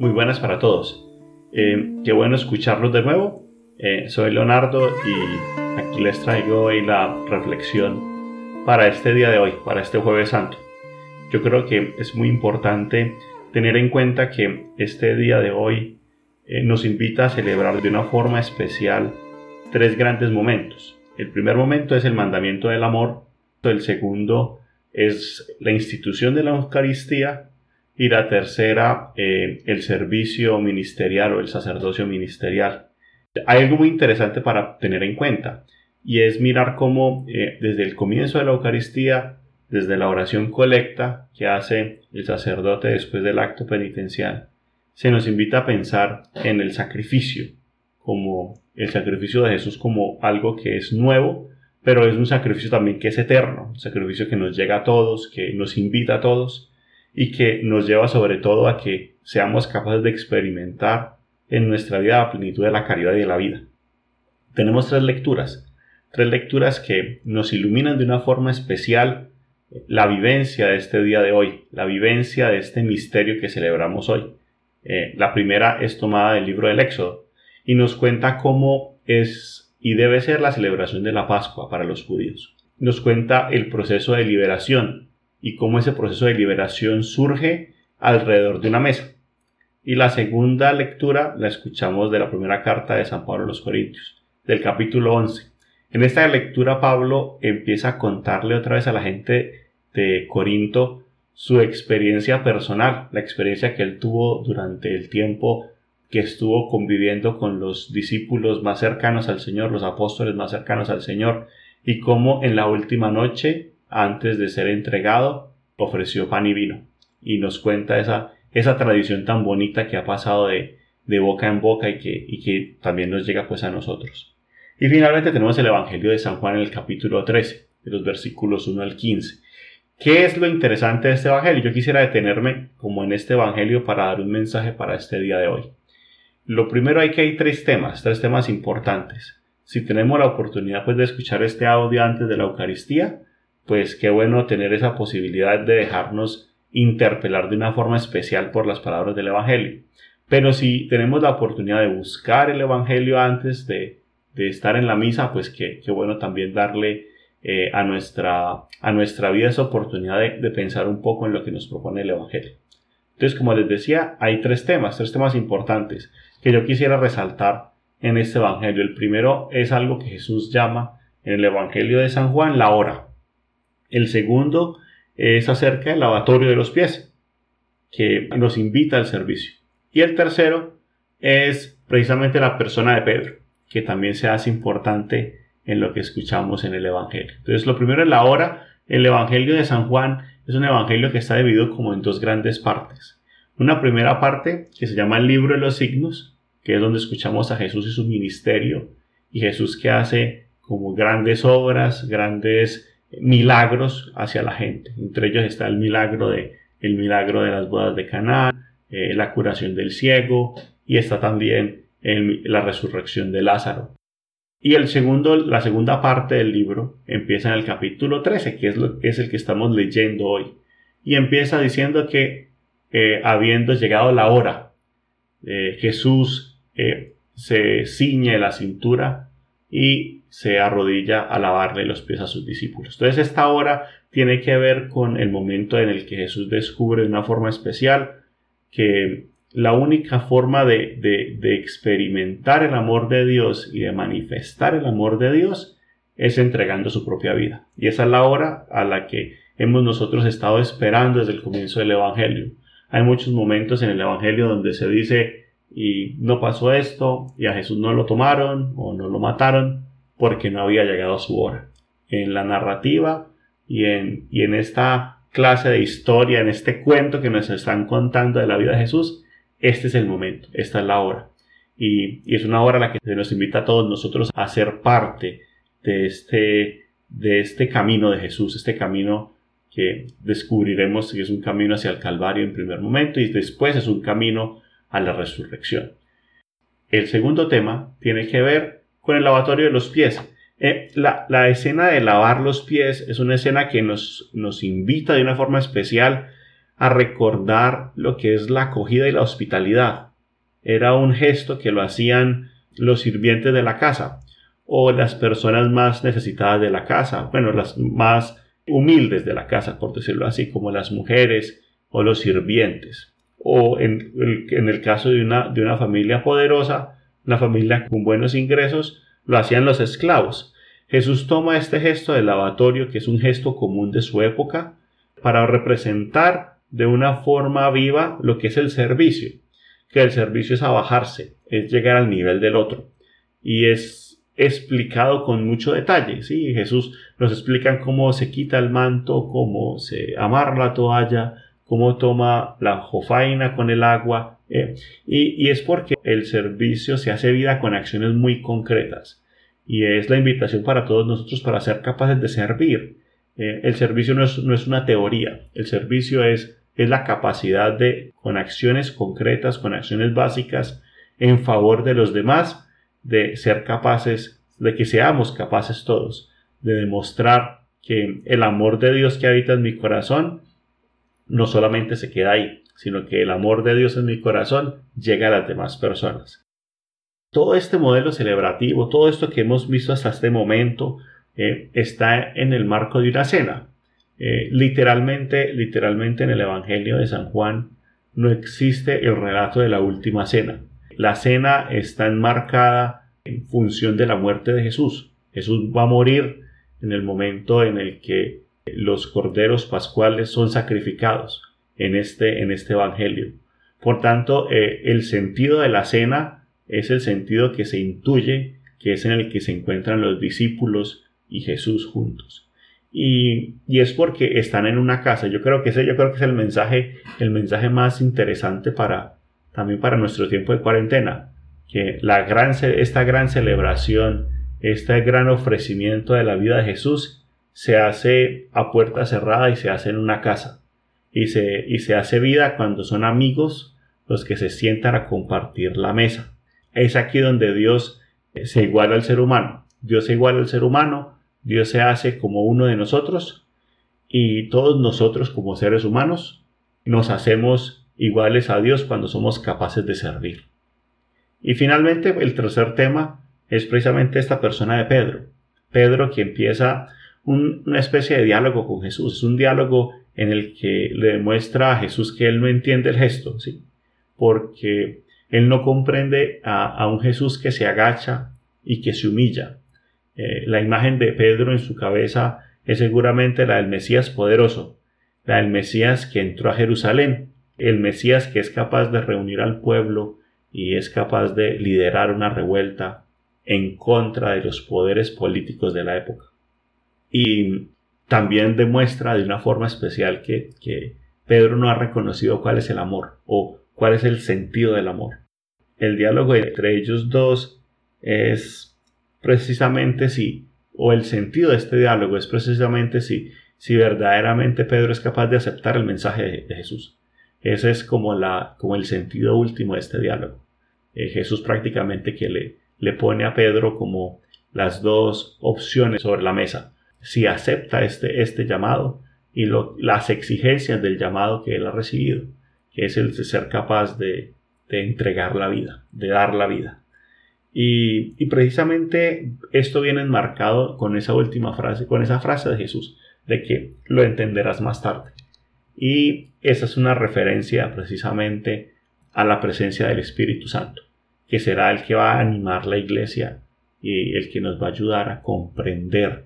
Muy buenas para todos. Eh, qué bueno escucharlos de nuevo. Eh, soy Leonardo y aquí les traigo hoy la reflexión para este día de hoy, para este jueves santo. Yo creo que es muy importante tener en cuenta que este día de hoy eh, nos invita a celebrar de una forma especial tres grandes momentos. El primer momento es el mandamiento del amor, el segundo es la institución de la Eucaristía y la tercera, eh, el servicio ministerial o el sacerdocio ministerial. Hay algo muy interesante para tener en cuenta y es mirar cómo eh, desde el comienzo de la Eucaristía, desde la oración colecta que hace el sacerdote después del acto penitencial, se nos invita a pensar en el sacrificio, como el sacrificio de Jesús como algo que es nuevo, pero es un sacrificio también que es eterno, un sacrificio que nos llega a todos, que nos invita a todos y que nos lleva sobre todo a que seamos capaces de experimentar en nuestra vida la plenitud de la caridad y de la vida. Tenemos tres lecturas, tres lecturas que nos iluminan de una forma especial la vivencia de este día de hoy, la vivencia de este misterio que celebramos hoy. Eh, la primera es tomada del libro del Éxodo y nos cuenta cómo es y debe ser la celebración de la Pascua para los judíos. Nos cuenta el proceso de liberación y cómo ese proceso de liberación surge alrededor de una mesa. Y la segunda lectura la escuchamos de la primera carta de San Pablo a los Corintios, del capítulo 11. En esta lectura Pablo empieza a contarle otra vez a la gente de Corinto su experiencia personal, la experiencia que él tuvo durante el tiempo que estuvo conviviendo con los discípulos más cercanos al Señor, los apóstoles más cercanos al Señor, y cómo en la última noche antes de ser entregado, ofreció pan y vino. Y nos cuenta esa, esa tradición tan bonita que ha pasado de, de boca en boca y que, y que también nos llega pues a nosotros. Y finalmente tenemos el Evangelio de San Juan en el capítulo 13, de los versículos 1 al 15. ¿Qué es lo interesante de este Evangelio? Yo quisiera detenerme como en este Evangelio para dar un mensaje para este día de hoy. Lo primero hay que hay tres temas, tres temas importantes. Si tenemos la oportunidad pues de escuchar este audio antes de la Eucaristía, pues qué bueno tener esa posibilidad de dejarnos interpelar de una forma especial por las palabras del Evangelio. Pero si tenemos la oportunidad de buscar el Evangelio antes de, estar en la misa, pues qué, bueno también darle eh, a, nuestra, a nuestra vida esa oportunidad de, de pensar un poco en lo que nos propone el Evangelio. Entonces, como les decía, hay tres temas, tres temas importantes que yo quisiera resaltar en este Evangelio. El primero es algo que Jesús llama en el Evangelio de San Juan la hora. El segundo es acerca del lavatorio de los pies, que nos invita al servicio. Y el tercero es precisamente la persona de Pedro, que también se hace importante en lo que escuchamos en el Evangelio. Entonces, lo primero es la hora. El Evangelio de San Juan es un Evangelio que está dividido como en dos grandes partes. Una primera parte que se llama el libro de los signos, que es donde escuchamos a Jesús y su ministerio, y Jesús que hace como grandes obras, grandes milagros hacia la gente. Entre ellos está el milagro de, el milagro de las bodas de Caná, eh, la curación del ciego y está también la resurrección de Lázaro. Y el segundo, la segunda parte del libro empieza en el capítulo 13, que es, lo, es el que estamos leyendo hoy. Y empieza diciendo que eh, habiendo llegado la hora, eh, Jesús se ciñe la cintura y se arrodilla a lavarle los pies a sus discípulos. Entonces esta hora tiene que ver con el momento en el que Jesús descubre de una forma especial que la única forma de, de, experimentar el amor de Dios y de manifestar el amor de Dios es entregando su propia vida. Y esa es la hora a la que hemos nosotros estado esperando desde el comienzo del Evangelio. Hay muchos momentos en el Evangelio donde se dice y no pasó esto y a Jesús no lo tomaron o no lo mataron porque no había llegado su hora. En la narrativa y en, y en esta clase de historia, en este cuento que nos están contando de la vida de Jesús, este es el momento, esta es la hora. Y, y es una hora a la que se nos invita a todos nosotros a ser parte de este, de este camino de Jesús, este camino que descubriremos que es un camino hacia el Calvario en primer momento y después es un camino a la resurrección. El segundo tema tiene que ver con el lavatorio de los pies. Eh, la, escena de lavar los pies es una escena que nos, nos invita de una forma especial a recordar lo que es la acogida y la hospitalidad. Era un gesto que lo hacían los sirvientes de la casa o las personas más necesitadas de la casa, bueno, las más humildes de la casa, por decirlo así, como las mujeres o los sirvientes. O en el, caso de una, de una familia poderosa, una familia con buenos ingresos, lo hacían los esclavos. Jesús toma este gesto del lavatorio, que es un gesto común de su época, para representar de una forma viva lo que es el servicio, que el servicio es abajarse, es llegar al nivel del otro. Y es explicado con mucho detalle. ¿sí? Jesús nos explica cómo se quita el manto, cómo se amarra la toalla, cómo toma la jofaina con el agua. Eh, y, es porque el servicio se hace vida con acciones muy concretas. Y es la invitación para todos nosotros para ser capaces de servir. Eh, el servicio no es, no es una teoría, el servicio es es la capacidad de, con acciones concretas, con acciones básicas, en favor de los demás, de ser capaces, de que seamos capaces todos, de demostrar que el amor de Dios que habita en mi corazón no solamente se queda ahí, sino que el amor de Dios en mi corazón llega a las demás personas. Todo este modelo celebrativo, todo esto que hemos visto hasta este momento, eh, está en el marco de una cena. Eh, literalmente, literalmente en el Evangelio de San Juan no existe el relato de la última cena. La cena está enmarcada en función de la muerte de Jesús. Jesús va a morir en el momento en el que los corderos pascuales son sacrificados en este, en este Evangelio. Por tanto, eh, el sentido de la cena es el sentido que se intuye que es en el que se encuentran los discípulos y Jesús juntos. Y, es porque están en una casa. Yo creo que ese yo creo que es el mensaje, el mensaje más interesante para también para nuestro tiempo de cuarentena, que la gran esta gran celebración, este gran ofrecimiento de la vida de Jesús se hace a puerta cerrada y se hace en una casa. Y se, y se hace vida cuando son amigos los que se sientan a compartir la mesa. Es aquí donde Dios se iguala al ser humano. Dios se iguala al ser humano Dios se hace como uno de nosotros y todos nosotros como seres humanos nos hacemos iguales a Dios cuando somos capaces de servir. Y finalmente el tercer tema es precisamente esta persona de Pedro. Pedro que empieza una especie de diálogo con Jesús, es un diálogo en el que le demuestra a Jesús que él no entiende el gesto, ¿sí? porque él no comprende a un Jesús que se agacha y que se humilla, eh, la imagen de Pedro en su cabeza es seguramente la del Mesías poderoso, la del Mesías que entró a Jerusalén, el Mesías que es capaz de reunir al pueblo y es capaz de liderar una revuelta en contra de los poderes políticos de la época. Y también demuestra de una forma especial que, que Pedro no ha reconocido cuál es el amor o cuál es el sentido del amor. El diálogo entre ellos dos es precisamente si, o el sentido de este diálogo es precisamente si, si verdaderamente Pedro es capaz de aceptar el mensaje de, Jesús. Ese es como, la, como el sentido último de este diálogo. Eh, Jesús prácticamente que le, le pone a Pedro como las dos opciones sobre la mesa. Si acepta este, este llamado y las exigencias del llamado que él ha recibido, que es el de ser capaz de, de entregar la vida, de dar la vida. Y, precisamente esto viene enmarcado con esa última frase, con esa frase de Jesús, de que lo entenderás más tarde. Y esa es una referencia precisamente a la presencia del Espíritu Santo, que será el que va a animar la iglesia y el que nos va a ayudar a comprender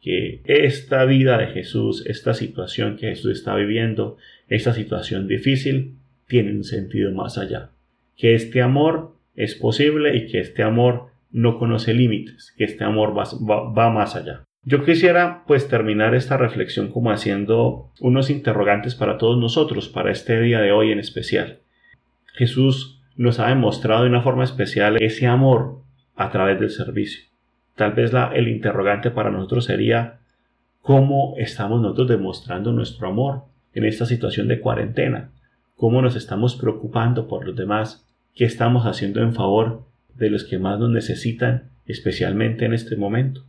que esta vida de Jesús, esta situación que Jesús está viviendo, esta situación difícil, tiene un sentido más allá. Que este amor es posible y que este amor no conoce límites, que este amor va, más allá. Yo quisiera pues terminar esta reflexión como haciendo unos interrogantes para todos nosotros, para este día de hoy en especial. Jesús nos ha demostrado de una forma especial ese amor a través del servicio. Tal vez la, el interrogante para nosotros sería cómo estamos nosotros demostrando nuestro amor en esta situación de cuarentena, cómo nos estamos preocupando por los demás, qué estamos haciendo en favor de los que más nos necesitan, especialmente en este momento.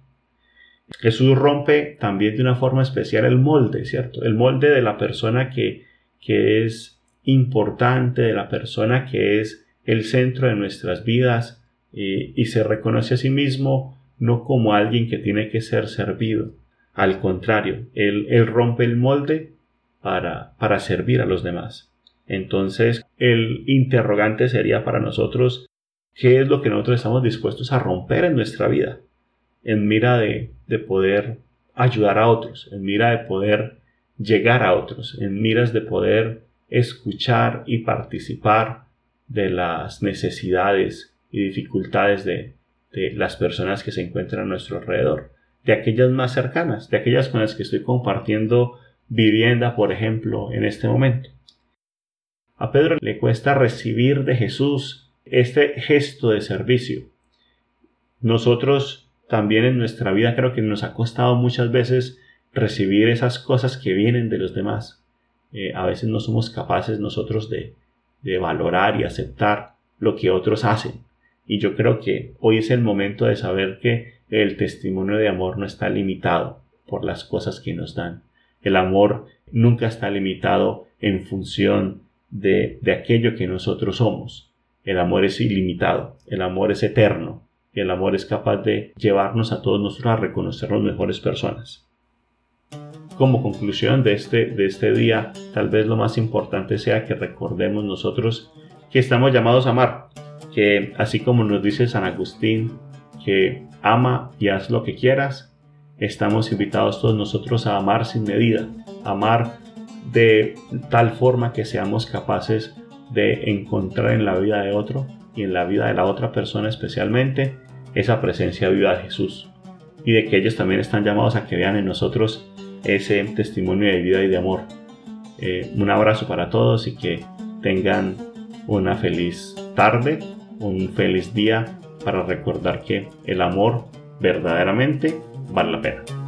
Jesús rompe también de una forma especial el molde, ¿cierto? El molde de la persona que, que es importante, de la persona que es el centro de nuestras vidas eh, y se reconoce a sí mismo no como alguien que tiene que ser servido. Al contrario, él, él rompe el molde para, para servir a los demás. Entonces, el interrogante sería para nosotros, ¿qué es lo que nosotros estamos dispuestos a romper en nuestra vida? En mira de, de poder ayudar a otros, en mira de poder llegar a otros, en miras de poder escuchar y participar de las necesidades y dificultades de, de las personas que se encuentran a nuestro alrededor, de aquellas más cercanas, de aquellas con las que estoy compartiendo vivienda, por ejemplo, en este momento. A Pedro le cuesta recibir de Jesús este gesto de servicio. Nosotros también en nuestra vida creo que nos ha costado muchas veces recibir esas cosas que vienen de los demás. Eh, a veces no somos capaces nosotros de, de valorar y aceptar lo que otros hacen. Y yo creo que hoy es el momento de saber que el testimonio de amor no está limitado por las cosas que nos dan. El amor nunca está limitado en función de, de aquello que nosotros somos. El amor es ilimitado, el amor es eterno, el amor es capaz de llevarnos a todos nosotros a reconocernos mejores personas. Como conclusión de este, de este día, tal vez lo más importante sea que recordemos nosotros que estamos llamados a amar, que así como nos dice San Agustín, que ama y haz lo que quieras, estamos invitados todos nosotros a amar sin medida, amar de tal forma que seamos capaces de encontrar en la vida de otro y en la vida de la otra persona especialmente esa presencia viva de Jesús y de que ellos también están llamados a que vean en nosotros ese testimonio de vida y de amor. Eh, un abrazo para todos y que tengan una feliz tarde un feliz día para recordar que el amor verdaderamente vale la pena.